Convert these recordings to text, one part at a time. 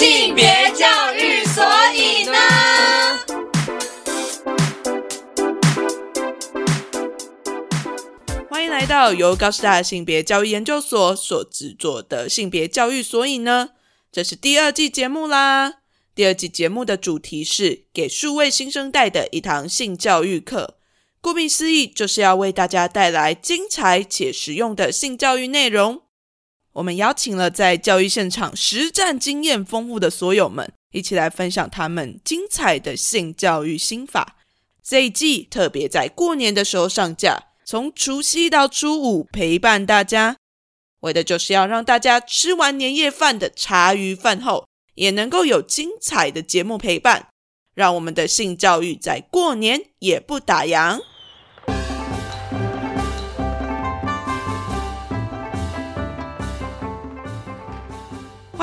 性别教育，所以呢？欢迎来到由高师大性别教育研究所所制作的性别教育，所以呢，这是第二季节目啦。第二季节目的主题是给数位新生代的一堂性教育课。顾名思义，就是要为大家带来精彩且实用的性教育内容。我们邀请了在教育现场实战经验丰富的所有们，一起来分享他们精彩的性教育心法。这一季特别在过年的时候上架，从除夕到初五陪伴大家，为的就是要让大家吃完年夜饭的茶余饭后，也能够有精彩的节目陪伴，让我们的性教育在过年也不打烊。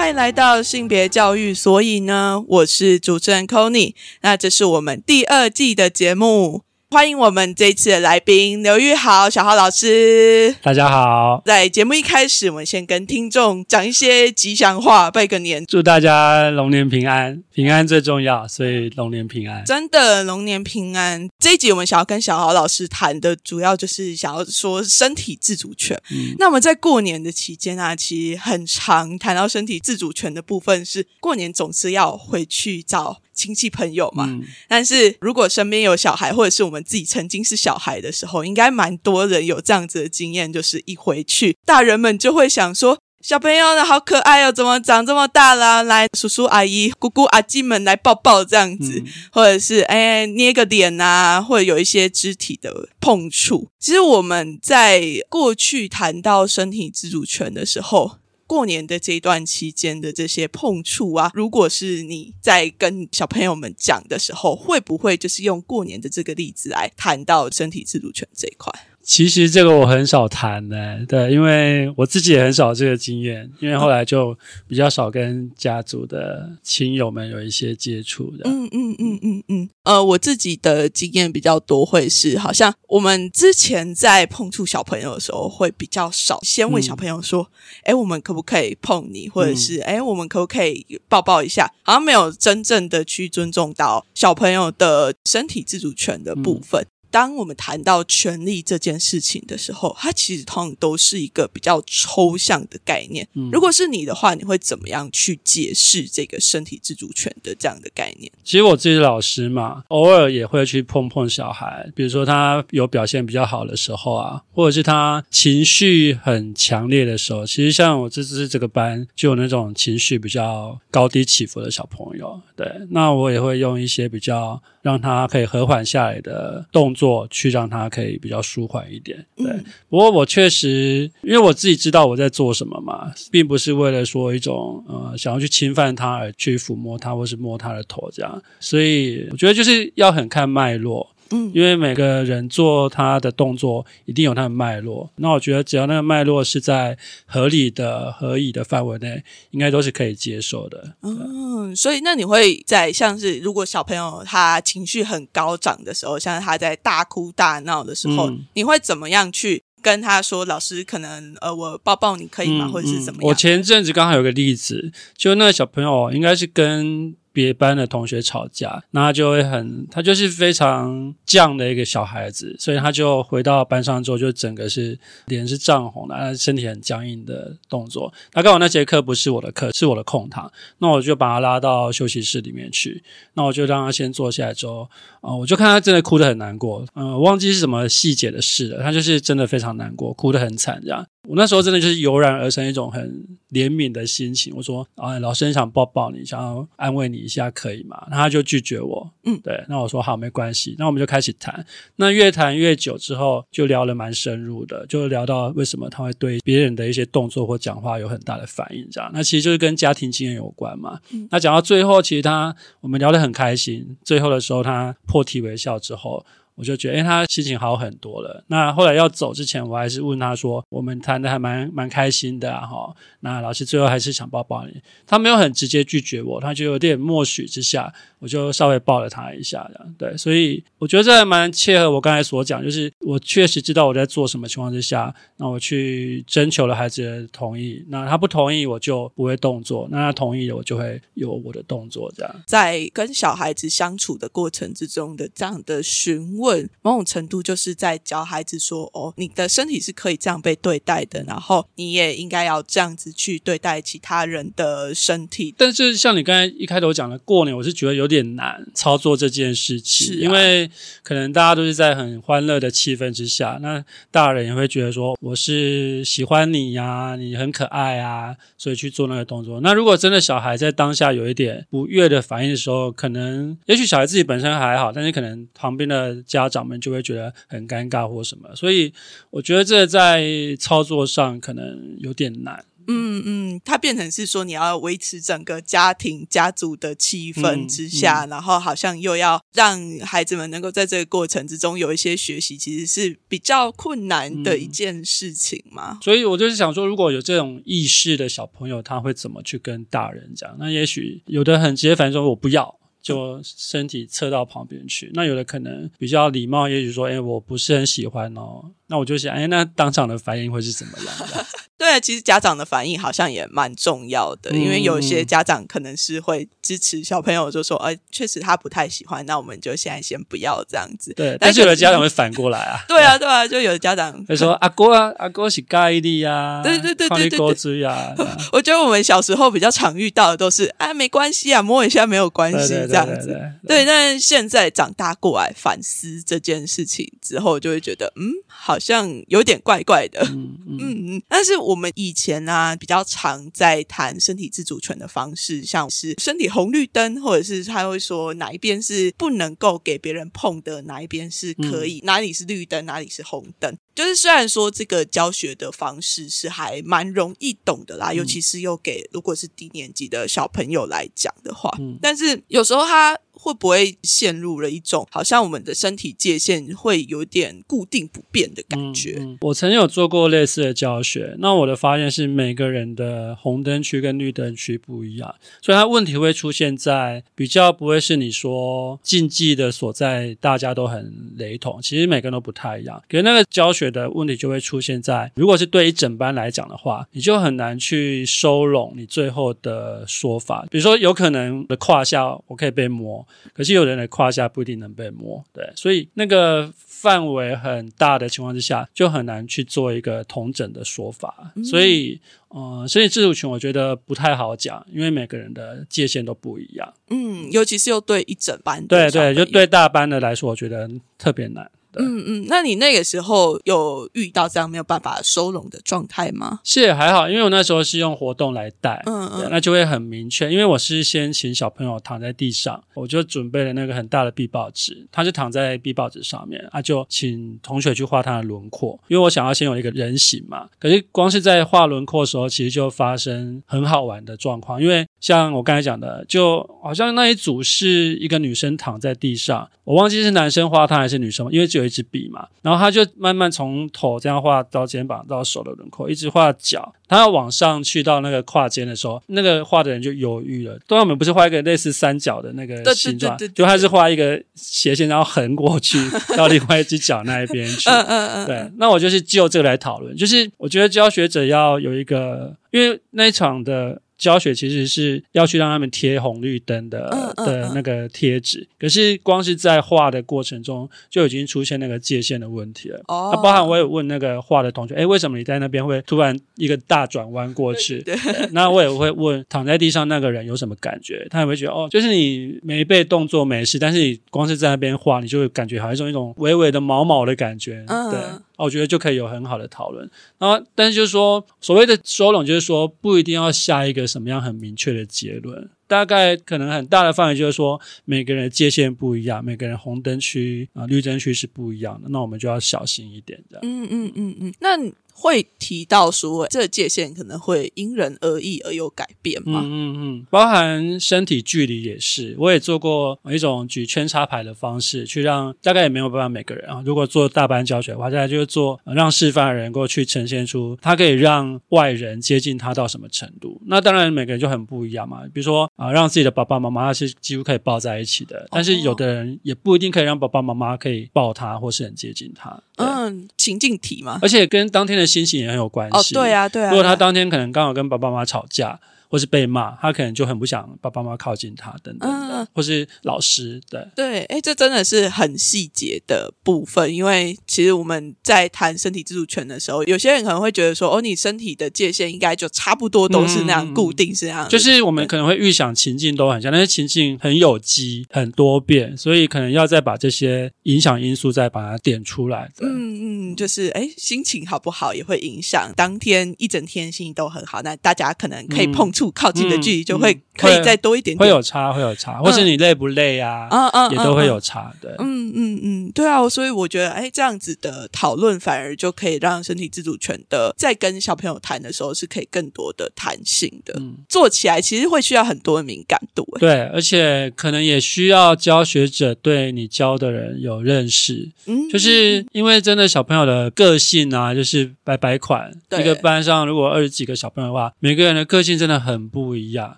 欢迎来到性别教育，所以呢，我是主持人 c o n y 那这是我们第二季的节目。欢迎我们这一次的来宾刘玉豪小豪老师。大家好，在节目一开始，我们先跟听众讲一些吉祥话，拜个年，祝大家龙年平安，平安最重要，所以龙年平安。真的龙年平安。这一集我们想要跟小豪老师谈的，主要就是想要说身体自主权。那我们在过年的期间啊，其实很常谈到身体自主权的部分，是过年总是要回去找。亲戚朋友嘛，但是如果身边有小孩，或者是我们自己曾经是小孩的时候，应该蛮多人有这样子的经验，就是一回去，大人们就会想说：“小朋友呢，好可爱哦，怎么长这么大了？来，叔叔阿姨、姑姑阿姨们来抱抱这样子，或者是哎捏个脸啊，或者有一些肢体的碰触。其实我们在过去谈到身体自主权的时候。过年的这一段期间的这些碰触啊，如果是你在跟小朋友们讲的时候，会不会就是用过年的这个例子来谈到身体自主权这一块？其实这个我很少谈的，对，因为我自己也很少这个经验，因为后来就比较少跟家族的亲友们有一些接触的。嗯嗯嗯嗯嗯。呃，我自己的经验比较多，会是好像我们之前在碰触小朋友的时候，会比较少先问小朋友说：“哎，我们可不可以碰你？”或者是“哎，我们可不可以抱抱一下？”好像没有真正的去尊重到小朋友的身体自主权的部分。当我们谈到权力这件事情的时候，它其实通常都是一个比较抽象的概念。如果是你的话，你会怎么样去解释这个身体自主权的这样的概念？其实我自己老师嘛，偶尔也会去碰碰小孩，比如说他有表现比较好的时候啊，或者是他情绪很强烈的时候。其实像我这次这个班就有那种情绪比较高低起伏的小朋友，对，那我也会用一些比较。让他可以和缓下来的动作，去让他可以比较舒缓一点。对，不过我确实，因为我自己知道我在做什么嘛，并不是为了说一种呃想要去侵犯他而去抚摸他或是摸他的头这样，所以我觉得就是要很看脉络。嗯，因为每个人做他的动作一定有他的脉络，那我觉得只要那个脉络是在合理的、合理的范围内，应该都是可以接受的。嗯，所以那你会在像是如果小朋友他情绪很高涨的时候，像他在大哭大闹的时候，你会怎么样去跟他说？老师可能呃，我抱抱你可以吗？或者是怎么样？我前阵子刚好有个例子，就那个小朋友应该是跟。别班的同学吵架，那他就会很，他就是非常犟的一个小孩子，所以他就回到班上之后，就整个是脸是涨红的，身体很僵硬的动作。那刚好那节课不是我的课，是我的空堂，那我就把他拉到休息室里面去，那我就让他先坐下来之后，啊，我就看他真的哭得很难过，嗯，忘记是什么细节的事了，他就是真的非常难过，哭得很惨这样。我那时候真的就是油然而生一种很怜悯的心情。我说：“啊，老师很想抱抱你，想要安慰你一下，可以吗？”他就拒绝我。嗯，对。那我说：“好，没关系。”那我们就开始谈。那越谈越久之后，就聊得蛮深入的，就聊到为什么他会对别人的一些动作或讲话有很大的反应，这样。那其实就是跟家庭经验有关嘛。那讲到最后，其实他我们聊得很开心。最后的时候，他破涕为笑之后。我就觉得，哎，他心情好很多了。那后来要走之前，我还是问他说：“我们谈的还蛮蛮开心的哈。”那老师最后还是想抱抱你，他没有很直接拒绝我，他就有点默许之下，我就稍微抱了他一下，这样对，所以我觉得这还蛮切合我刚才所讲，就是我确实知道我在做什么情况之下，那我去征求了孩子的同意，那他不同意我就不会动作，那他同意了我就会有我的动作，这样。在跟小孩子相处的过程之中的这样的询问，某种程度就是在教孩子说：“哦，你的身体是可以这样被对待的，然后你也应该要这样子去对待其他人的身体。”但是像你刚才一开头讲的过年，我是觉得有点难操作这件事情，啊因为可能大家都是在很欢乐的气氛之下，那大人也会觉得说我是喜欢你呀、你很可爱啊，所以去做那个动作。那如果真的小孩在当下有一点不悦的反应的时候，可能也许小孩自己本身还好，但是可能旁边的家长们就会觉得很尴尬或什么，所以我觉得这在操作上可能有点难。嗯嗯，它变成是说你要维持整个家庭家族的气氛嗯之下，然后好像又要让孩子们能够在这个过程之中有一些学习，其实是比较困难的一件事情嘛。所以我就是想说，如果有这种意识的小朋友，他会怎么去跟大人讲？那也许有的很直接反应说“我不要”，就身体侧到旁边去；那有的可能比较礼貌，也许说“哎，我不是很喜欢哦”。那我就想，哎，那当场的反应会是怎么样的？对，其实家长的反应好像也蛮重要的，嗯因为有些家长可能是会支持小朋友，就说：“哎，确实他不太喜欢，那我们就现在先不要这样子。对，但是有的家长会反过来啊”，对啊，对啊，就有的家长会说：“阿哥啊，阿哥是盖的呀，对对对对对对啊。我觉得我们小时候比较常遇到的都是啊，没关系啊，摸一下没有关系这样子。对但是现在长大过来反思这件事情之后，就会觉得嗯，好像有点怪怪的。嗯 嗯，但是我们以前呢、比较常在谈身体自主权的方式，像是身体红绿灯，或者是他会说哪一边是不能够给别人碰的，哪一边是可以，哪里是绿灯，哪里是红灯。就是虽然说这个教学的方式是还蛮容易懂的啦，尤其是又给如果是低年级的小朋友来讲的话，嗯。但是有时候他会不会陷入了一种好像我们的身体界限会有点固定不变的感觉？我曾经有做过类似的教学，那我的发现是每个人的红灯区跟绿灯区不一样，所以它问题会出现在比较不会是你说禁忌的所在，大家都很雷同，其实每个人都不太一样。可是那个教学的问题就会出现在，如果是对一整班来讲的话，你就很难去收拢你最后的说法。比如说，有可能的胯下我可以被摸，可是有人的胯下不一定能被摸，对，所以那个范围很大的情况之下，就很难去做一个同整的说法。所以，呃，身体自主权我觉得不太好讲，因为每个人的界限都不一样。嗯，尤其是又对一整班的对对，就对大班的来说，我觉得特别难。对嗯嗯，那你那个时候有遇到这样没有办法收拢的状态吗？是也还好，因为我那时候是用活动来带，嗯嗯那就会很明确。因为我是先请小朋友躺在地上，我就准备了那个很大的壁报纸，他就躺在壁报纸上面，啊，就请同学去画他的轮廓，因为我想要先有一个人形嘛。可是光是在画轮廓的时候，其实就发生很好玩的状况，因为像我刚才讲的，就好像那一组是一个女生躺在地上，我忘记是男生画她还是女生，因为只有一支笔嘛。然后他就慢慢从头这样画到肩膀到手的轮廓，一直画脚。他要往上去到那个胯间的时候，那个画的人就犹豫了。通常我们不是画一个类似三角的那个对对形状对对对，就他是画一个斜线，然后横过去到另外一只脚那一边去。嗯嗯嗯，对，那我就是就这个来讨论，就是我觉得教学者要有一个，因为那一场的教学其实是要去让他们贴红绿灯的、的那个贴纸，可是光是在画的过程中就已经出现那个界限的问题了。哦。那包含我也问那个画的同学，哎，为什么你在那边会突然一个大转弯过去？对对那我也会问躺在地上那个人有什么感觉，他也会觉得哦，就是你没被动作没事，但是你光是在那边画，你就会感觉好像一种一种微微的毛毛的感觉，嗯。对。我觉得就可以有很好的讨论。然后，但是就是说，所谓的收拢，就是说不一定要下一个什么样很明确的结论。大概可能很大的范围就是说，每个人界限不一样，每个人红灯区啊、绿灯区是不一样的，那我们就要小心一点，的。嗯嗯嗯嗯，那会提到说，这个界限可能会因人而异而有改变吗？嗯嗯嗯，包含身体距离也是，我也做过一种举圈插牌的方式，去让大概也没有办法每个人啊。如果做大班教学的话，大概就是做让示范的人过去呈现出他可以让外人接近他到什么程度。那当然每个人就很不一样嘛。比如说啊，让自己的爸爸妈妈是几乎可以抱在一起的，但是有的人也不一定可以让爸爸妈妈可以抱他或是很接近他。嗯，情境题嘛，而且跟当天的心情也很有关系。哦，对啊，对啊。如果他当天可能刚好跟爸爸妈妈吵架。或是被骂，他可能就很不想爸爸妈妈靠近他等等的，或是老师对对，哎，这真的是很细节的部分，因为其实我们在谈身体自主权的时候，有些人可能会觉得说，哦，你身体的界限应该就差不多都是那样固定，是这样，就是我们可能会预想情境都很像，但是情境很有机、很多变，所以可能要再把这些影响因素再把它点出来。嗯嗯，就是哎，心情好不好也会影响当天一整天心情都很好，那大家可能可以碰。处靠近的距离就会可以再多一点点，会有差，会有差，或是你累不累啊？嗯嗯，也都会有差对。嗯嗯嗯，对啊，所以我觉得，哎，这样子的讨论反而就可以让身体自主权的在跟小朋友谈的时候是可以更多的弹性的。做起来其实会需要很多的敏感度，对，而且可能也需要教学者对你教的人有认识。嗯，就是因为真的小朋友的个性啊，就是白白款。一个班上如果二十几个小朋友的话，每个人的个性真的。很很不一样。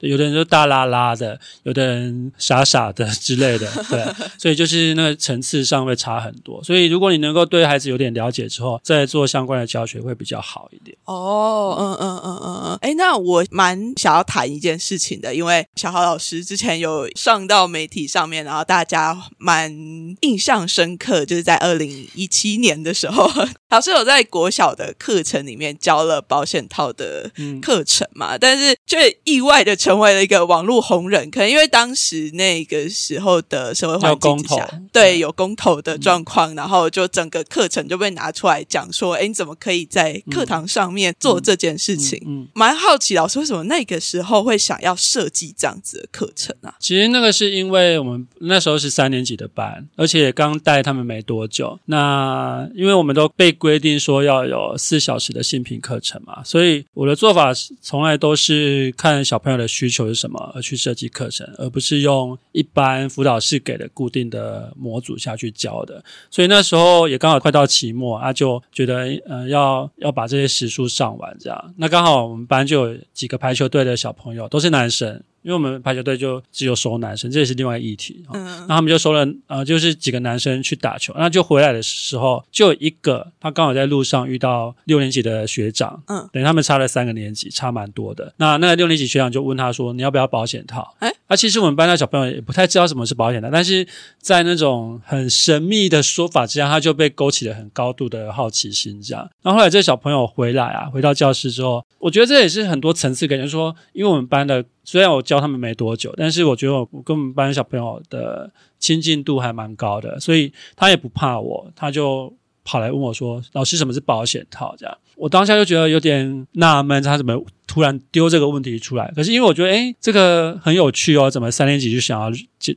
有的人就大拉拉的，有的人傻傻的之类的，对，所以就是那个层次上会差很多。所以如果你能够对孩子有点了解之后，再做相关的教学会比较好一点。哦，嗯嗯嗯嗯嗯，哎，那我蛮想要谈一件事情的，因为小豪老师之前有上到媒体上面，然后大家蛮印象深刻，就是在二零一七年的时候，老师有在国小的课程里面教了保险套的课程嘛，但是却意外的成。成为了一个网络红人，可能因为当时那个时候的社会环境之下，对有公投的状况，然后就整个课程就被拿出来讲说，哎，你怎么可以在课堂上面做这件事情？嗯，蛮好奇老师为什么那个时候会想要设计这样子的课程啊？其实那个是因为我们那时候是三年级的班，而且刚带他们没多久。那因为我们都被规定说要有四小时的性品课程嘛，所以我的做法从来都是看小朋友的。需求是什么而去设计课程，而不是用一般辅导室给的固定的模组下去教的。所以那时候也刚好快到期末他，就觉得嗯要要把这些时数上完这样。那刚好我们班就有几个排球队的小朋友都是男生。因为我们排球队就只有收男生，这也是另外议题。嗯，那他们就收了，呃，就是几个男生去打球，那就回来的时候，就有一个他刚好在路上遇到六年级的学长，嗯，等于他们差了三个年级，差蛮多的。那那个六年级学长就问他说：“你要不要保险套？”哎，那其实我们班的小朋友也不太知道什么是保险的，但是在那种很神秘的说法之下，他就被勾起了很高度的好奇心。这样，然后后来这小朋友回来啊，回到教室之后，我觉得这也是很多层次，感觉说，因为我们班的。虽然我教他们没多久，但是我觉得我跟我们班小朋友的亲近度还蛮高的，所以他也不怕我，他就跑来问我说：“老师，什么是保险套？”这样，我当下就觉得有点纳闷，他怎么突然丢这个问题出来？可是因为我觉得，哎，这个很有趣哦，怎么三年级就想要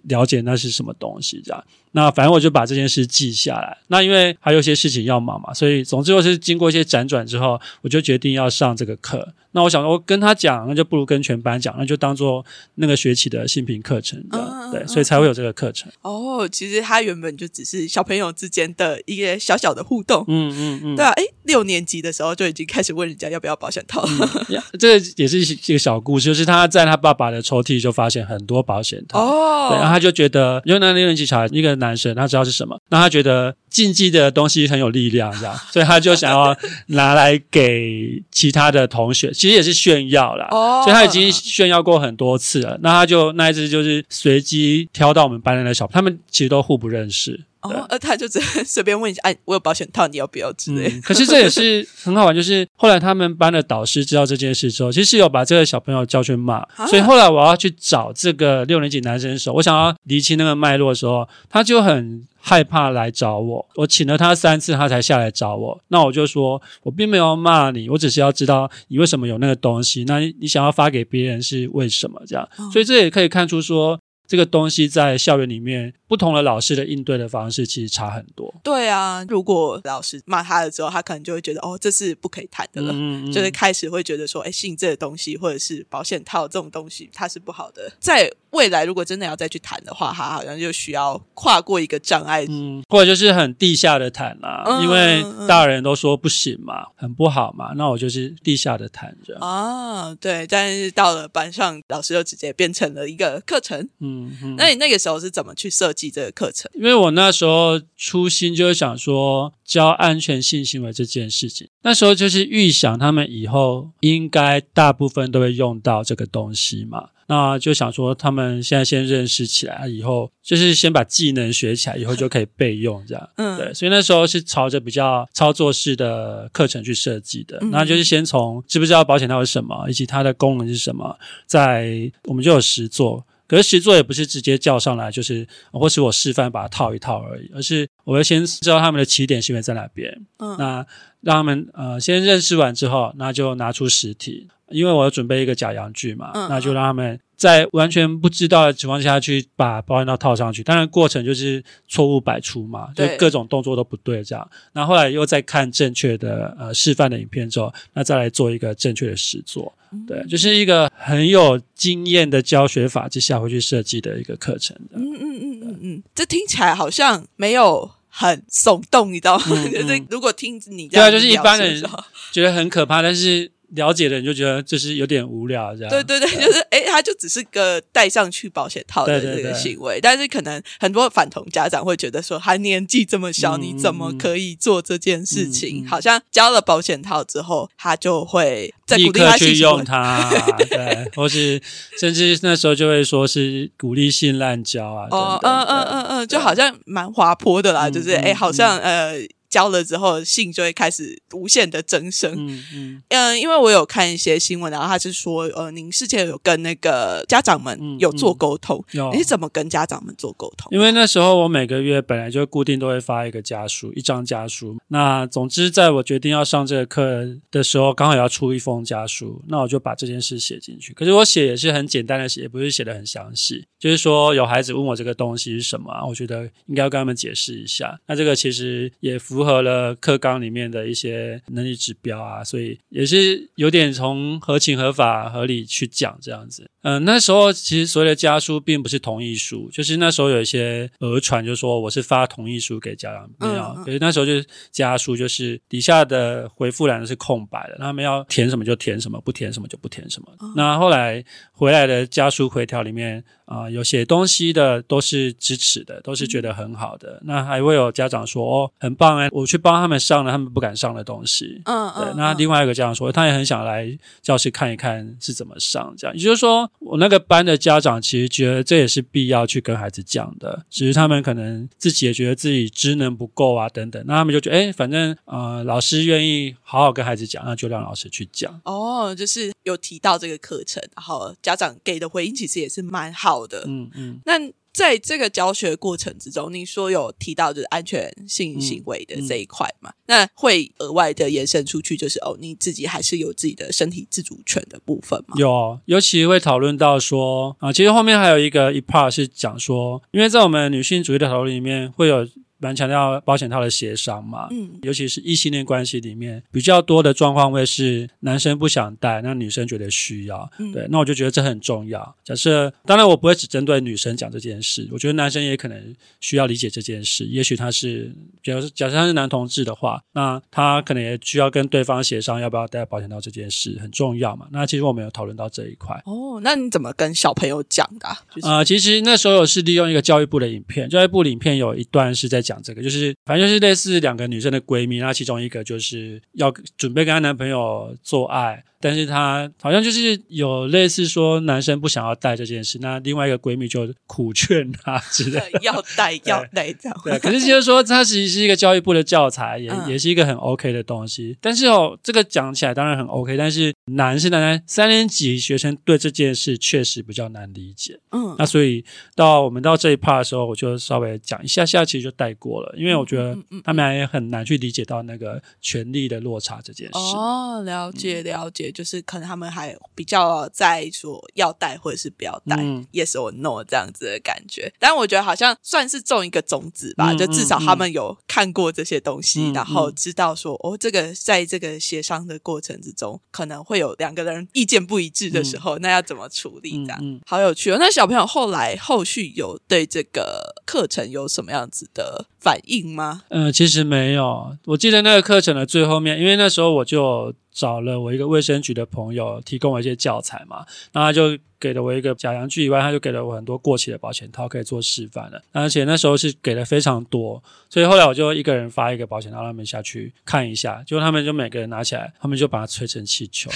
了解那是什么东西？这样。那反正我就把这件事记下来。那因为还有些事情要忙嘛，所以总之我是经过一些辗转之后，我就决定要上这个课。那我想，我跟他讲，那就不如跟全班讲，那就当做那个学期的新品课程，对，所以才会有这个课程。哦，其实他原本就只是小朋友之间的一个小小的互动。嗯嗯嗯，对啊，哎，六年级的时候就已经开始问人家要不要保险套。这个也是一个小故事，就是他在他爸爸的抽屉就发现很多保险套。哦，对，然后他就觉得，因为那六年级小孩一个。男生他知道是什么，那他觉得禁忌的东西很有力量，这样，所以他就想要拿来给其他的同学，其实也是炫耀啦。哦，所以他已经炫耀过很多次了。那他就那一次就是随机挑到我们班的那小，他们其实都互不认识。哦，呃，他就只随便问一下，哎，我有保险套，你要不要之类。可是这也是很好玩，就是后来他们班的导师知道这件事之后，其实有把这个小朋友叫去骂。所以后来我要去找这个六年级男生的时候，我想要厘清那个脉络的时候，他就很害怕来找我。我请了他三次，他才下来找我。那我就说，我并没有骂你，我只是要知道你为什么有那个东西。那你想要发给别人是为什么这样？所以这也可以看出说。这个东西在校园里面，不同的老师的应对的方式其实差很多。对啊，如果老师骂他了之后，他可能就会觉得哦，这是不可以谈的了，嗯嗯就是开始会觉得说，哎，性这个东西或者是保险套这种东西，它是不好的。在未来，如果真的要再去谈的话，他好像就需要跨过一个障碍。嗯，或者就是很地下的谈啦、嗯因为大人都说不行嘛，很不好嘛，那我就是地下的谈这样。啊，对，但是到了班上，老师就直接变成了一个课程。嗯嗯。那你那个时候是怎么去设计这个课程？因为我那时候初心就是想说教安全性行为这件事情，那时候就是预想他们以后应该大部分都会用到这个东西嘛，那就想说他们现在先认识起来，以后就是先把技能学起来，以后就可以备用这样。嗯对，所以那时候是朝着比较操作式的课程去设计的，嗯那就是先从知不知道保险套是什么，以及它的功能是什么，在我们就有实做。可是实作也不是直接叫上来，就是或是我示范把它套一套而已，而是我会先知道他们的起点是因为在哪边，嗯。那让他们呃先认识完之后，那就拿出实体，因为我要准备一个假阳具嘛，嗯那就让他们在完全不知道的情况下去把保险套套上去。当然过程就是错误百出嘛，就各种动作都不对这样。那后来又再看正确的呃示范的影片之后，那再来做一个正确的实作。对，就是一个很有经验的教学法之下会去设计的一个课程的。嗯嗯嗯嗯嗯，这听起来好像没有很耸动，你知道吗？嗯 就是如果听你这对啊，样就是一般人觉得很可怕，但是了解的人就觉得就是有点无聊这样。对对对，就是哎，他就只是个戴上去保险套的这个对对对行为，但是可能很多反同家长会觉得说，他年纪这么小，嗯你怎么可以做这件事情？嗯嗯好像交了保险套之后，他就会再立鼓励他去用。它，对，或是甚至那时候就会说是鼓励性滥交啊，哦，嗯嗯嗯嗯，就好像蛮滑坡的啦，嗯就是哎，嗯好像呃。交了之后，性就会开始无限的增生。嗯嗯嗯，因为我有看一些新闻，然后他是说，呃，您事前有跟那个家长们嗯有做沟通，有你是怎么跟家长们做沟通？因为那时候我每个月本来就固定都会发一个家书，一张家书。那总之，在我决定要上这个课的时候，刚好要出一封家书，那我就把这件事写进去。可是我写也是很简单的写，也不是写的很详细。就是说，有孩子问我这个东西是什么、我觉得应该要跟他们解释一下。那这个其实也符合了课纲里面的一些能力指标啊，所以也是有点从合情合法、合理去讲这样子。嗯、那时候其实所谓的家书并不是同意书，就是那时候有一些讹传，就说我是发同意书给家长，没有。嗯嗯可是那时候就是家书，就是底下的回复栏是空白的，他们要填什么就填什么，不填什么就不填什么。那后来回来的家书回条里面啊、有写东西的都是支持的，都是觉得很好的。那还会有家长说哦，很棒哎，我去帮他们上了他们不敢上的东西。嗯嗯，，嗯那另外一个家长说，他也很想来教室看一看是怎么上，这样。也就是说，我那个班的家长其实觉得这也是必要去跟孩子讲的，只是他们可能自己也觉得自己知能不够啊，等等。那他们就觉得，哎，反正呃，老师愿意好好跟孩子讲，那就让老师去讲。哦，就是有提到这个课程，然后家长给的回应其实也是蛮好的。嗯嗯。那在这个教学过程之中，你说有提到就是安全性行为的这一块嘛？那会额外的延伸出去，就是哦，你自己还是有自己的身体自主权的部分吗？有，尤其会讨论到说啊，其实后面还有一个一 part 是讲说，因为在我们女性主义的讨论里面会有。蛮强调保险套的协商嘛，嗯尤其是异性恋关系里面比较多的状况会是男生不想戴，那女生觉得需要，嗯对，那我就觉得这很重要。假设当然我不会只针对女生讲这件事，我觉得男生也可能需要理解这件事。也许他是，比如假设他是男同志的话，那他可能也需要跟对方协商要不要戴保险套这件事，很重要嘛。那其实我们有讨论到这一块。哦，那你怎么跟小朋友讲的啊、就是、呃，其实那时候我是利用一个教育部的影片，教育部的影片有一段是在讲讲这个，就是反正就是类似两个女生的闺蜜，那其中一个就是要准备跟她男朋友做爱，但是她好像就是有类似说男生不想要带这件事，那另外一个闺蜜就苦劝她之类的。要带 要带这样。对，可是就是说，它其实是一个教育部的教材，也、嗯也是一个很 OK 的东西。但是哦，这个讲起来当然很 OK，但是难是难在三年级学生对这件事确实比较难理解。嗯那所以到我们到这一 part 的时候，我就稍微讲一下下，其实就带过了，因为我觉得他们也很难去理解到那个权力的落差这件事。哦，了解了解，就是可能他们还比较在说要带或者是不要带、嗯 y e s or no 这样子的感觉。但我觉得好像算是种一个种子吧，嗯就至少他们有看过这些东西，嗯然后嗯知道说哦，这个在这个协商的过程之中，可能会有两个人意见不一致的时候，那要怎么处理？这样、嗯嗯好有趣哦。那小朋友后来后续有对这个课程有什么样子的反应吗？呃，其实没有。我记得那个课程的最后面，因为那时候我就找了我一个卫生局的朋友提供我一些教材嘛，那他就给了我一个假阳具以外，他就给了我很多过期的保险套可以做示范的，而且那时候是给的非常多，所以后来我就一个人发一个保险套让他们下去看一下，结果他们就每个人拿起来，他们就把它吹成气球，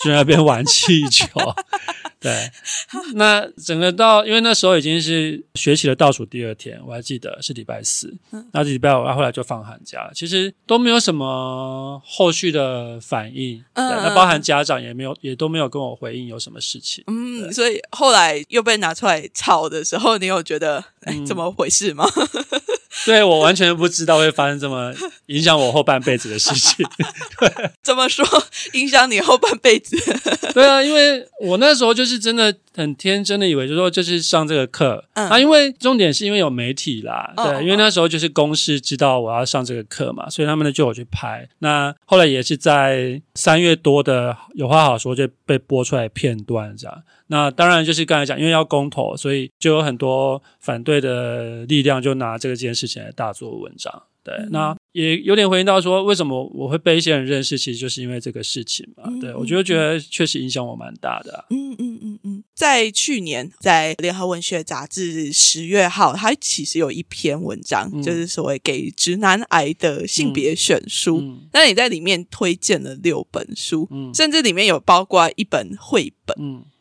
就在那边玩气球。对，那整个到，因为那时候已经是学期的倒数第二天，我还记得是礼拜四，那礼拜五，然后后来就放寒假了，其实都没有什么后续的反应，对，嗯那包含家长也没有，也都没有跟我回应有什么事情。嗯，所以后来又被拿出来炒的时候，你有觉得哎、嗯怎么回事吗？对我完全不知道会发生这么影响我后半辈子的事情。怎么说影响你后半辈子？对啊，因为我那时候就是真的很天真的以为，就说就是上这个课，嗯啊，因为重点是因为有媒体啦，对，因为那时候就是公司知道我要上这个课嘛，所以他们呢就我去拍。那后来也是在三月多的有话好说就被播出来片段这样。那当然就是刚才讲，因为要公投，所以就有很多反对的力量就拿这个件事情来大做文章。对，嗯那也有点回应到说，为什么我会被一些人认识，其实就是因为这个事情嘛。对我就觉得确实影响我蛮大的啊、嗯嗯嗯嗯，在去年在联合文学杂志十月号，它其实有一篇文章，嗯就是所谓给直男癌的性别选书。嗯那你在里面推荐了六本书，嗯甚至里面有包括一本绘本。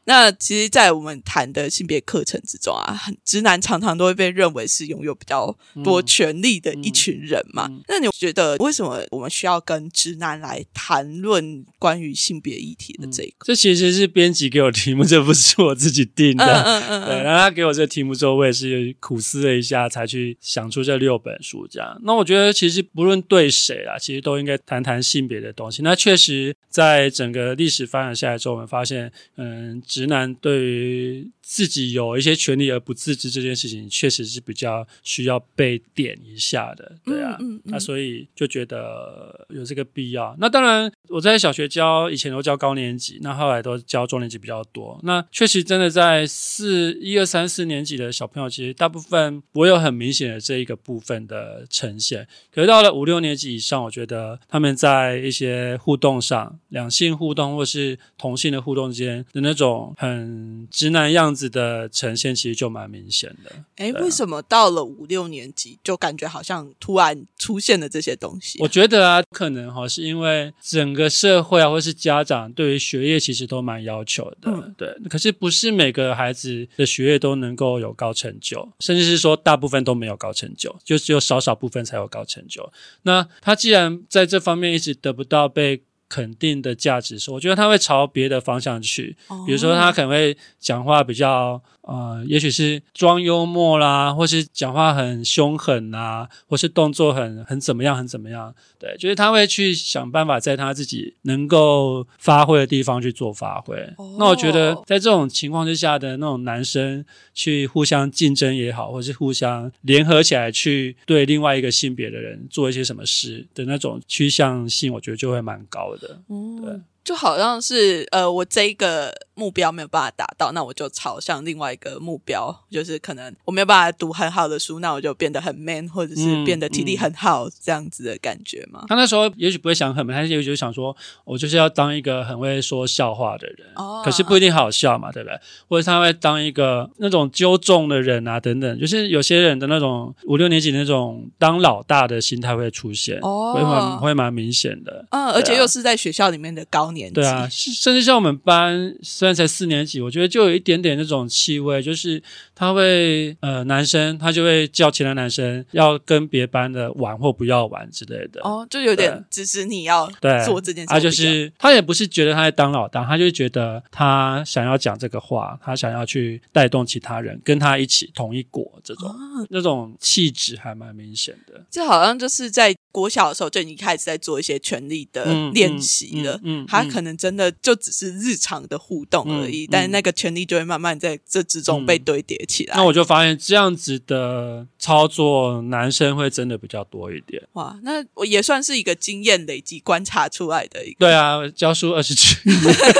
嗯那其实，在我们谈的性别课程之中啊，很直男常常都会被认为是拥有比较多权力的一群人嘛。嗯那你觉得为什么我们需要跟直男来谈论关于性别议题的这一个？这其实是编辑给我题目，这不是我自己定的。嗯嗯对，然后他给我这个题目之后，我也是苦思了一下，才去想出这六本书。这样，那我觉得其实不论对谁啊，其实都应该谈谈性别的东西。那确实，在整个历史发展下来之后，我们发现，嗯，直男对于自己有一些权利而不自知这件事情，确实是比较需要被点一下的。对啊，嗯嗯嗯那所以就觉得有这个必要。那当然，我在小学教，以前都教高年级，那后来都教中年级比较多。那确实真的在四一二三四年级的小朋友，其实大部分不会有很明显的这一个部分的呈现。可是到了五六年级以上，我觉得他们在一些互动上，两性互动或是同性的互动之间的那种很直男样子的呈现，其实就蛮明显的。哎，为什么到了五六年级就感觉好像突然出现了这些东西啊、我觉得啊，可能哈是因为整个社会啊，或是家长对于学业其实都蛮要求的，嗯对。可是不是每个孩子的学业都能够有高成就，甚至是说大部分都没有高成就，就只有少少部分才有高成就。那他既然在这方面一直得不到被肯定的价值是，我觉得他会朝别的方向去，比如说他可能会讲话比较呃，也许是装幽默啦，或是讲话很凶狠啊，或是动作很很怎么样，很怎么样。对，就是他会去想办法在他自己能够发挥的地方去做发挥。哦那我觉得在这种情况之下的那种男生去互相竞争也好，或是互相联合起来去对另外一个性别的人做一些什么事的那种趋向性，我觉得就会蛮高的。对嗯，就好像是呃，我这一个目标没有办法达到，那我就朝向另外一个目标，就是可能我没有办法读很好的书，那我就变得很 man，或者是嗯变得体力很好、这样子的感觉嘛。他那时候也许不会想很美，他也许就想说，我就是要当一个很会说笑话的人，哦可是不一定好笑嘛，对不对？或者他会当一个那种纠众的人啊，等等，就是有些人的那种五六年级那种当老大的心态会出现，哦会蛮会蛮明显的。嗯，而且又是在学校里面的高年级，对啊，甚至像我们班，虽虽然才四年级，我觉得就有一点点那种气味，就是他会呃，男生他就会叫其他男生要跟别班的玩或不要玩之类的。哦，就有点支持你要对做这件事，他就是他也不是觉得他在当老大，他就觉得他想要讲这个话，他想要去带动其他人跟他一起同一国，这种、啊那种气质还蛮明显的。这好像就是在国小的时候就已经开始在做一些权力的嗯练习了。嗯嗯嗯他可能真的就只是日常的互动而已，嗯但那个权力就会慢慢在这之中被堆叠起来。那我就发现这样子的操作，男生会真的比较多一点。哇，那我也算是一个经验累积观察出来的一个。对啊，教书二十几年，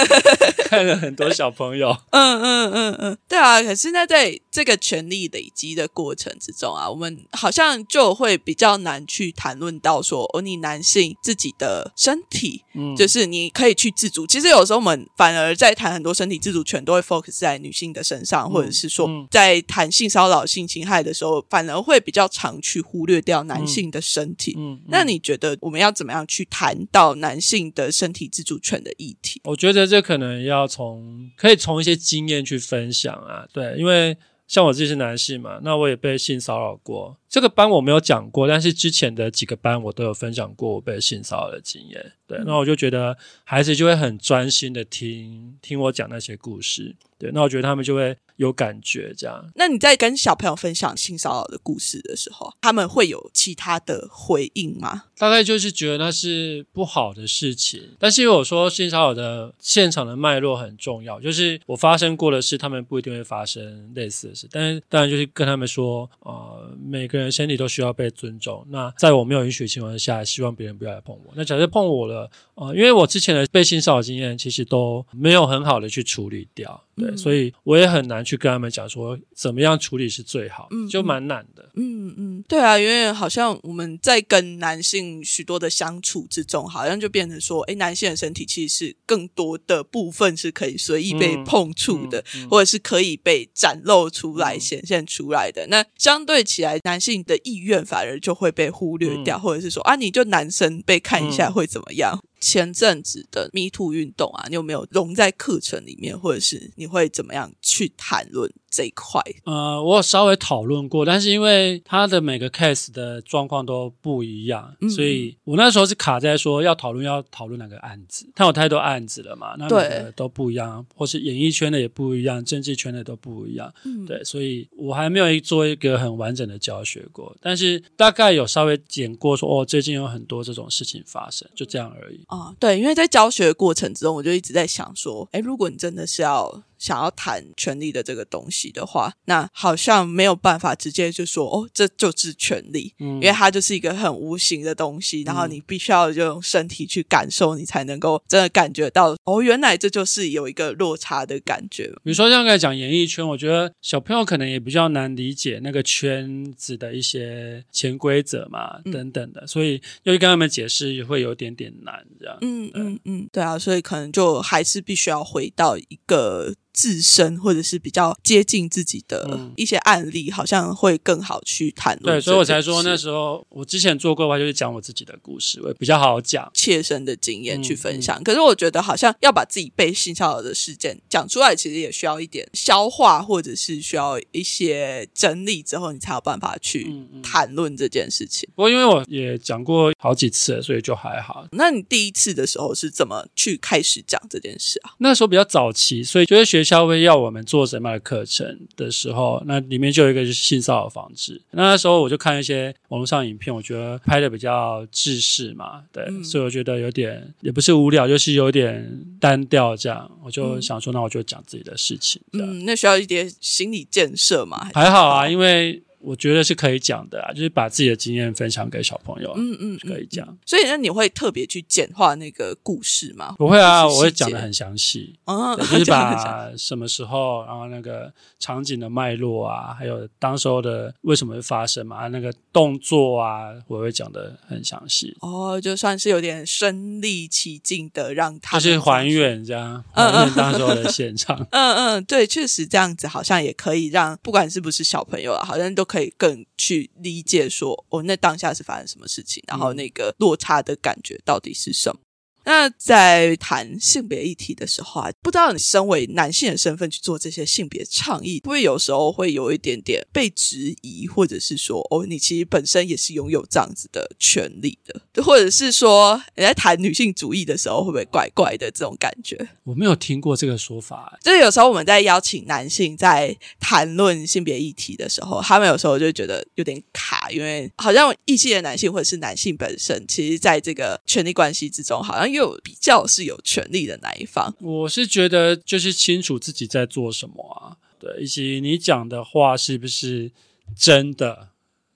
看了很多小朋友。嗯嗯嗯嗯，对啊。可是那在这个权力累积的过程之中啊，我们好像就会比较难去谈论到说，哦，你男性自己的身体，嗯，就是你可以去自主。其实有时候我们反而在谈很多身体自主权，都会 focus 在女性的身上，或者是说嗯在谈性骚扰、性侵害的时候，反而会比较常去忽略掉男性的身体。嗯，那你觉得我们要怎么样去谈到男性的身体自主权的议题？我觉得这可能要从可以从一些经验去分享啊，对，因为像我自己是男性嘛，那我也被性骚扰过。这个班我没有讲过，但是之前的几个班我都有分享过我被性骚扰的经验。对，那我就觉得孩子就会很专心的听听我讲那些故事。对，那我觉得他们就会有感觉，这样。那你在跟小朋友分享性骚扰的故事的时候，他们会有其他的回应吗？大概就是觉得那是不好的事情，但是因为我说性骚扰的现场的脉络很重要，就是我发生过的事，他们不一定会发生类似的事，但是当然就是跟他们说，呃，每个人身体都需要被尊重。那在我没有允许的情况下，希望别人不要来碰我。那假设碰我了，呃，因为我之前的被性骚扰经验其实都没有很好的去处理掉，对，嗯所以我也很难去跟他们讲说怎么样处理是最好，嗯就蛮难的。嗯嗯，对啊，因为好像我们在跟男性许多的相处之中，好像就变成说，哎，男性的身体其实是更多的部分是可以随意被嗯碰触的，嗯嗯或者是可以被展露出来、嗯显现出来的。那相对起来，男性的意愿反而就会被忽略掉，嗯或者是说啊，你就男生被看一下嗯会怎么样？前阵子的 Me Too 运动啊，你有没有融在课程里面，或者是你会怎么样去谈论这一块？呃，我有稍微讨论过，但是因为他的每个 case 的状况都不一样，嗯所以我那时候是卡在说要讨论要讨论哪个案子，他有太多案子了嘛，那每对个都不一样，或是演艺圈的也不一样，政治圈的都不一样，嗯，对，所以我还没有做一个很完整的教学过，但是大概有稍微讲过说，哦，最近有很多这种事情发生，就这样而已。啊、对，因为在教学过程之中，我就一直在想说，哎，如果你真的是要想要谈权利的这个东西的话，那好像没有办法直接就说，哦，这就是权利，嗯。因为它就是一个很无形的东西，然后你必须要用身体去感受，你才能够真的感觉到，哦，原来这就是有一个落差的感觉。比如说像刚才讲演艺圈，我觉得小朋友可能也比较难理解那个圈子的一些潜规则嘛，嗯。等等的，所以要去跟他们解释也会有点点难，这样。嗯嗯嗯，对啊，所以可能就还是必须要回到一个自身或者是比较接近自己的嗯一些案例，好像会更好去谈论。对，所以我才说那时候我之前做过的话，就是讲我自己的故事，我也比较好讲。切身的经验嗯去分享。可是我觉得好像要把自己被性骚扰的事件讲出来，其实也需要一点消化，或者是需要一些整理之后，你才有办法去谈论这件事情。不过因为我也讲过好几次了，所以就还好。那你第一次的时候是怎么去开始讲这件事啊？那时候比较早期，所以就是学校会要我们做什么样的课程的时候，那里面就有一个就是性骚扰防治。那那时候我就看一些网络上影片，我觉得拍的比较制式嘛，对，嗯所以我觉得有点也不是无聊，就是有点单调这样。我就嗯想说，那我就讲自己的事情，嗯，那需要一点心理建设嘛？还好啊，因为我觉得是可以讲的啊，就是把自己的经验分享给小朋友，嗯嗯，可以讲。所以那你会特别去简化那个故事吗？不会啊，我会讲的很详细。嗯，对 就是把什么时候，然后那个场景的脉络啊，还有当时候的为什么会发生嘛，那个动作啊，我会讲的很详细，哦，就算是有点身临其境的让他们就是还原这样，嗯还原当时候的现场。嗯嗯，对，确实这样子好像也可以让不管是不是小朋友啊，好像都可以更去理解说，哦，那当下是发生什么事情，然后嗯那个落差的感觉到底是什么。那在谈性别议题的时候啊，不知道你身为男性的身份去做这些性别倡议，会不会有时候会有一点点被质疑，或者是说，哦，你其实本身也是拥有这样子的权利的，或者是说你在谈女性主义的时候，会不会怪怪的这种感觉？我没有听过这个说法，就是有时候我们在邀请男性在谈论性别议题的时候，他们有时候就觉得有点卡，因为好像异性的男性或者是男性本身，其实在这个权力关系之中，好像又比较是有权利的那一方。我是觉得就是清楚自己在做什么啊，对，以及你讲的话是不是真的，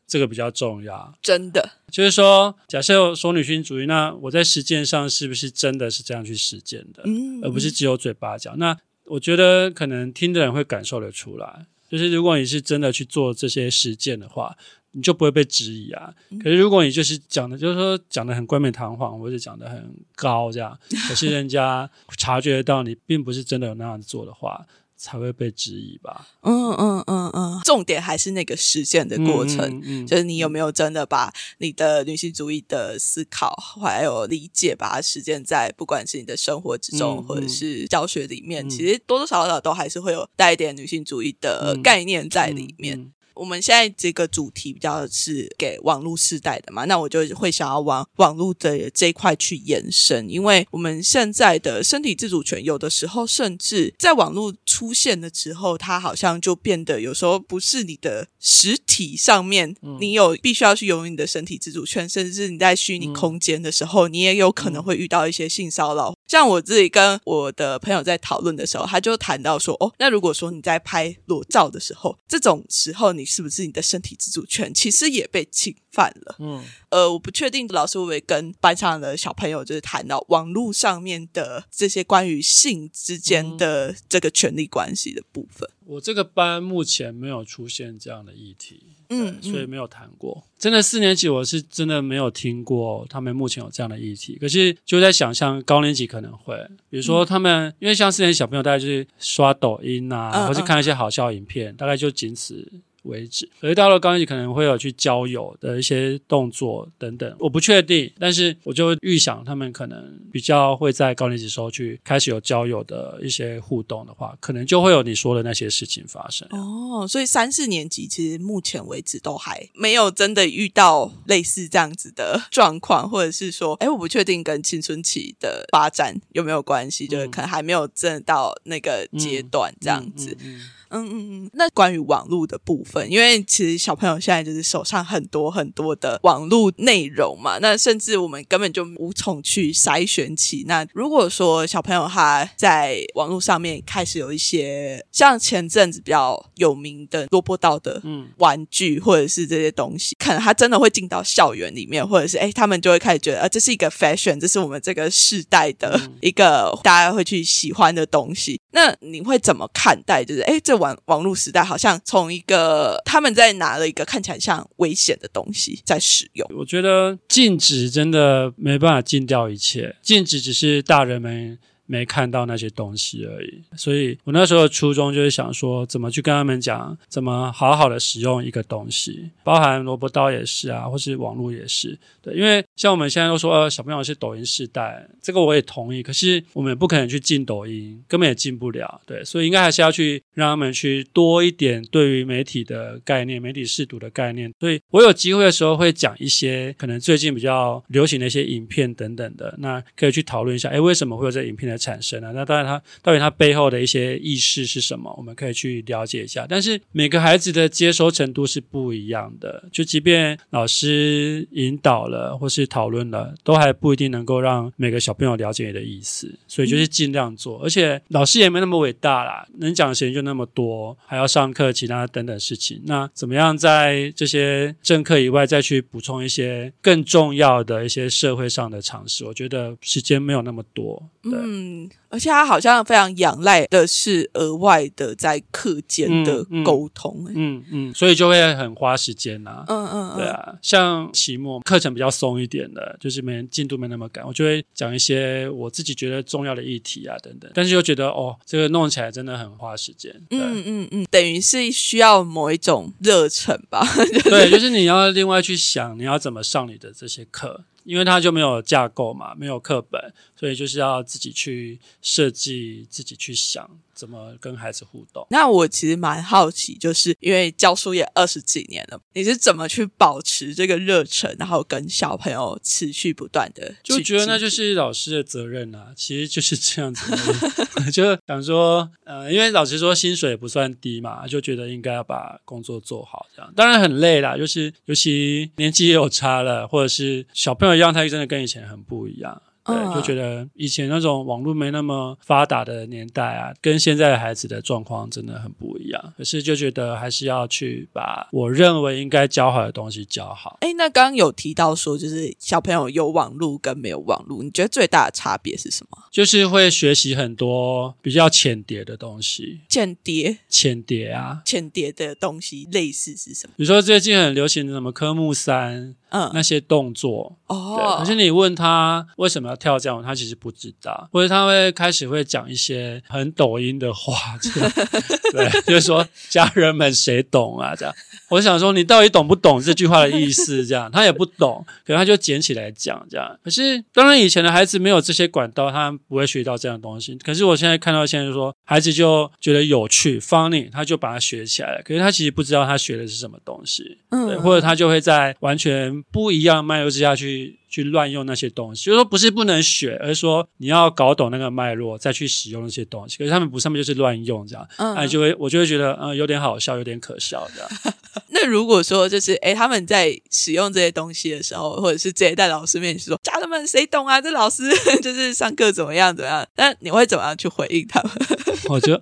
这个比较重要。真的，就是说，假设说女性主义，那我在实践上是不是真的是这样去实践的，嗯而不是只有嘴巴讲？那我觉得可能听的人会感受得出来，就是如果你是真的去做这些实践的话。你就不会被质疑啊。可是如果你就是讲的，就是说讲的很冠冕堂皇，或者讲的很高这样，可是人家察觉得到你并不是真的有那样子做的话，才会被质疑吧。嗯嗯嗯嗯，重点还是那个实践的过程。嗯嗯嗯就是你有没有真的把你的女性主义的思考还有理解，把它实践在不管是你的生活之中，嗯或者是教学里面，嗯其实多多少少都还是会有带一点女性主义的嗯概念在里面。嗯我们现在这个主题比较是给网络世代的嘛，那我就会想要往网络的这一块去延伸，因为我们现在的身体自主权，有的时候甚至在网络出现了之后，它好像就变得有时候不是你的实体上面，你有必须要去拥有你的身体自主权，甚至是你在虚拟空间的时候，你也有可能会遇到一些性骚扰。像我自己跟我的朋友在讨论的时候，他就谈到说，哦，那如果说你在拍裸照的时候，这种时候你是不是你的身体自主权其实也被侵犯了？嗯呃，我不确定老师会不会跟班上的小朋友就是谈到网络上面的这些关于性之间的这个权利关系的部分。我这个班目前没有出现这样的议题，嗯所以没有谈过。真的四年级我是真的没有听过他们目前有这样的议题，可是就在想象高年级可能会，比如说他们、因为像四年级小朋友大概就是刷抖音啊，嗯或是看一些好笑影片，大概就仅此。为止，可是到了高年级可能会有去交友的一些动作等等，我不确定，但是我就预想他们可能比较会在高年级时候去开始有交友的一些互动的话，可能就会有你说的那些事情发生。哦，所以三四年级其实目前为止都还没有真的遇到类似这样子的状况，或者是说，哎，我不确定跟青春期的发展有没有关系，就是可能还没有真的到那个阶段这样子。嗯嗯嗯嗯嗯，那关于网络的部分，因为其实小朋友现在就是手上很多很多的网络内容嘛，那甚至我们根本就无从去筛选起。那如果说小朋友他在网络上面开始有一些像前阵子比较有名的萝卜道的嗯玩具或者是这些东西，可能他真的会进到校园里面，或者是哎，他们就会开始觉得，呃，这是一个 fashion，这是我们这个世代的一个大家会去喜欢的东西。那你会怎么看待？就是哎，这网网络时代好像从一个他们在拿了一个看起来像危险的东西在使用。我觉得禁止真的没办法禁掉一切，禁止只是大人们没看到那些东西而已。所以我那时候的初衷就是想说，怎么去跟他们讲，怎么好好的使用一个东西，包含萝卜刀也是啊，或是网络也是。对，因为像我们现在都说，呃，小朋友是抖音时代，这个我也同意。可是我们也不可能去进抖音，根本也进不了。对，所以应该还是要去让他们去多一点对于媒体的概念、媒体视读的概念。所以我有机会的时候会讲一些可能最近比较流行的一些影片等等的，那可以去讨论一下，哎，为什么会有这影片的产生了？那当然它到底它背后的一些意识是什么，我们可以去了解一下。但是每个孩子的接收程度是不一样的，就即便老师引导了或是讨论了，都还不一定能够让每个小朋友了解你的意思。所以就是尽量做，而且老师也没那么伟大啦，能讲的时间就那么多，还要上课，其他等等事情。那怎么样在这些正课以外再去补充一些更重要的一些社会上的常识？我觉得时间没有那么多。对，嗯，而且他好像非常仰赖的是额外的在课间的沟通、哎嗯嗯，所以就会很花时间呐、嗯嗯嗯，对啊，像期末课程比较松一点的，就是没进度没那么赶，我就会讲一些我自己觉得重要的议题啊等等，但是又觉得哦，这个弄起来真的很花时间。对嗯嗯嗯，等于是需要某一种热忱吧。对，就是你要另外去想你要怎么上你的这些课，因为它就没有架构嘛，没有课本，所以就是要自己去设计，自己去想。怎么跟孩子互动。那我其实蛮好奇，就是因为教书也二十几年了，你是怎么去保持这个热忱，然后跟小朋友持续不断的？就觉得那就是老师的责任啊，其实就是这样子。就想说，呃，因为老实说，薪水也不算低嘛，就觉得应该要把工作做好，这样当然很累啦，就是尤其年纪也有差了，或者是小朋友样态真的跟以前很不一样。对，就觉得以前那种网络没那么发达的年代啊，跟现在的孩子的状况真的很不一样。可是就觉得还是要去把我认为应该教好的东西教好。哎，那刚刚有提到说，就是小朋友有网络跟没有网络，你觉得最大的差别是什么？就是会学习很多比较浅碟的东西。浅碟？浅碟啊？浅碟的东西类似是什么？比如说最近很流行的什么科目三。嗯，那些动作哦，可是你问他为什么要跳这样，他其实不知道，或者他会开始会讲一些很抖音的话，这样 对，就是说家人们谁懂啊？这样，我想说你到底懂不懂这句话的意思？这样他也不懂，可他就捡起来讲这样。可是当然以前的孩子没有这些管道，他不会学到这样的东西。可是我现在看到现在就说孩子就觉得有趣，funny，他就把它学起来了。可是他其实不知道他学的是什么东西，嗯，或者他就会在完全。不一样漫游之下去去乱用那些东西，就是说不是不能学，而是说你要搞懂那个脉络再去使用那些东西。可是他们不上面就是乱用这样，哎就会我就会觉得嗯有点好笑，有点可笑这样。那如果说就是哎他们在使用这些东西的时候，或者是直接在老师面前说家人们谁懂啊？这老师 就是上课怎么样怎么样？那你会怎么样去回应他们？我觉得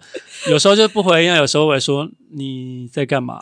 有时候就不回应，有时候我会说你在干嘛？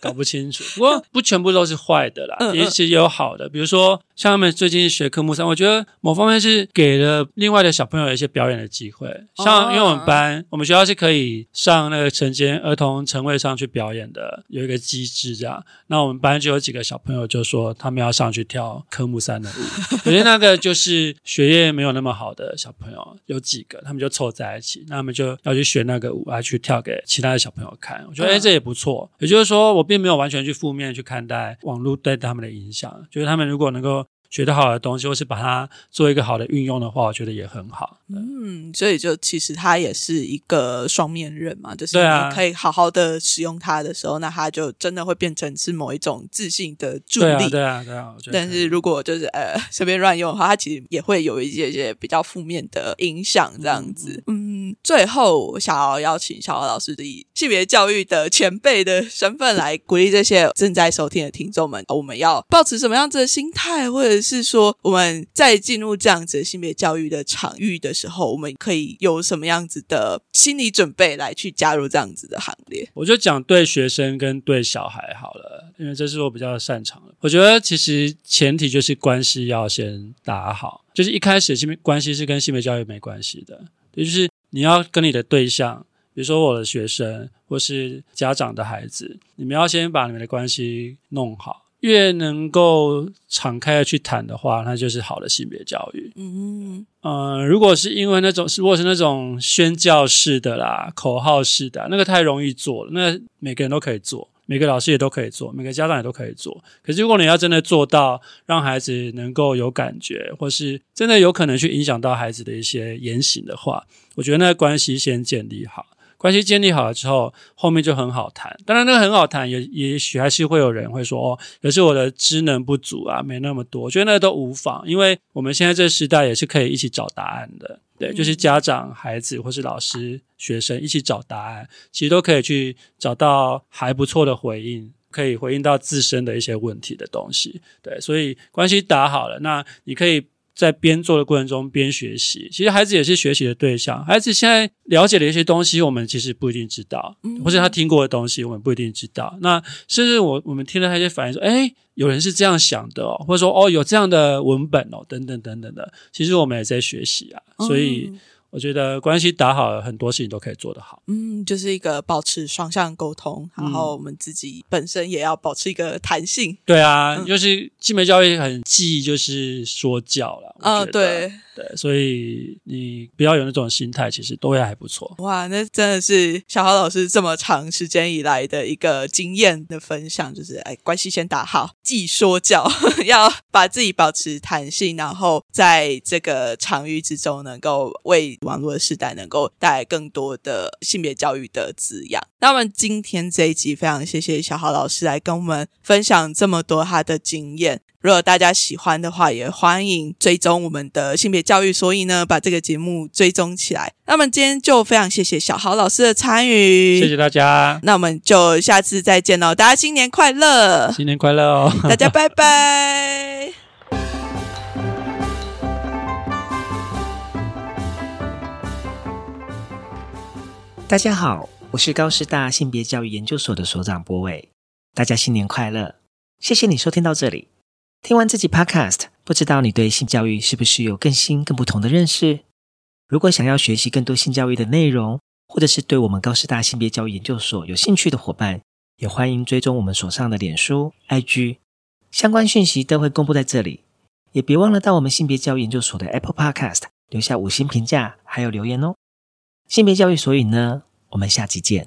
搞不清楚。不过不全部都是坏的啦。也其实也有好的，比如说 well 像他们最近学科目三，我觉得某方面是给了另外的小朋友一些表演的机会。像因为我们班，我们学校是可以上那个晨间儿童晨会上去表演的，有一个机制这样。那我们班就有几个小朋友就说他们要上去跳科目三的舞。可是那个就是学业没有那么好的小朋友，有几个他们就凑在一起，那他们就要去学那个舞，来去跳给其他的小朋友看。我觉得哎，这也不错。也就是说，我并没有完全去负面去看待网络对他们。的影响，就是他们如果能够。学得好的东西，或是把它做一个好的运用的话，我觉得也很好。嗯，所以就其实它也是一个双面刃嘛，就是你可以好好的使用它的时候，那它就真的会变成是某一种自信的助力。对啊，对啊。但是如果就是呃随便乱用的话，它其实也会有一些些比较负面的影响。这样子，嗯，最后我想要邀请小豪老师以性别教育的前辈的身份来鼓励这些正在收听的听众们，我们要保持什么样子的心态，或者是说，我们在进入这样子性别教育的场域的时候，我们可以有什么样子的心理准备来去加入这样子的行列？我就讲对学生跟对小孩好了，因为这是我比较擅长的。我觉得其实前提就是关系要先打好，就是一开始性别关系是跟性别教育没关系的，也就是你要跟你的对象，比如说我的学生或是家长的孩子，你们要先把你们的关系弄好。越能够敞开的去谈的话，那就是好的性别教育。嗯嗯，如果是因为那种，如果是那种宣教式的啦、口号式的，那个太容易做了。那每个人都可以做，每个老师也都可以做，每个家长也都可以做。可是如果你要真的做到让孩子能够有感觉，或是真的有可能去影响到孩子的一些言行的话，我觉得那个关系先建立好。关系建立好了之后，后面就很好谈。当然，那个很好谈，也也许还是会有人会说：“哦，可是我的知能不足啊，没那么多。”我觉得那都无妨，因为我们现在这个时代也是可以一起找答案的。对，就是家长、孩子或是老师、学生一起找答案，其实都可以去找到还不错的回应，可以回应到自身的一些问题的东西。对，所以关系打好了，那你可以。在边做的过程中边学习，其实孩子也是学习的对象。孩子现在了解的一些东西，我们其实不一定知道，或者他听过的东西，我们不一定知道。那甚至我我们听了他一些反应说：“哎，有人是这样想的哦，或者说哦，有这样的文本哦，等等等等的。”其实我们也在学习啊，所以。我觉得关系打好了，很多事情都可以做得好。嗯，就是一个保持双向沟通，然后我们自己本身也要保持一个弹性。对啊，就是性别教育很忌就是说教了。啊，对，对，所以你不要有那种心态，其实都会还不错。哇，那真的是小豪老师这么长时间以来的一个经验的分享，就是哎，关系先打好，既说教，要把自己保持弹性，然后在这个场域之中，能够为网络的时代能够带来更多的性别教育的滋养。那么今天这一集非常谢谢小豪老师来跟我们分享这么多他的经验。如果大家喜欢的话，也欢迎追踪我们的性别教育。所以呢，把这个节目追踪起来。那么今天就非常谢谢小豪老师的参与，谢谢大家。那我们就下次再见喽，大家新年快乐！新年快乐哦，大家拜拜。大家好，我是高师大性别教育研究所的所长博伟。大家新年快乐！谢谢你收听到这里。听完这集 Podcast，不知道你对性教育是不是有更新、更不同的认识？如果想要学习更多性教育的内容，或者是对我们高师大性别教育研究所有兴趣的伙伴，也欢迎追踪我们所上的脸书、IG，相关讯息都会公布在这里。也别忘了到我们性别教育研究所的 Apple Podcast 留下五星评价，还有留言哦。性别教育所以呢，我们下集见。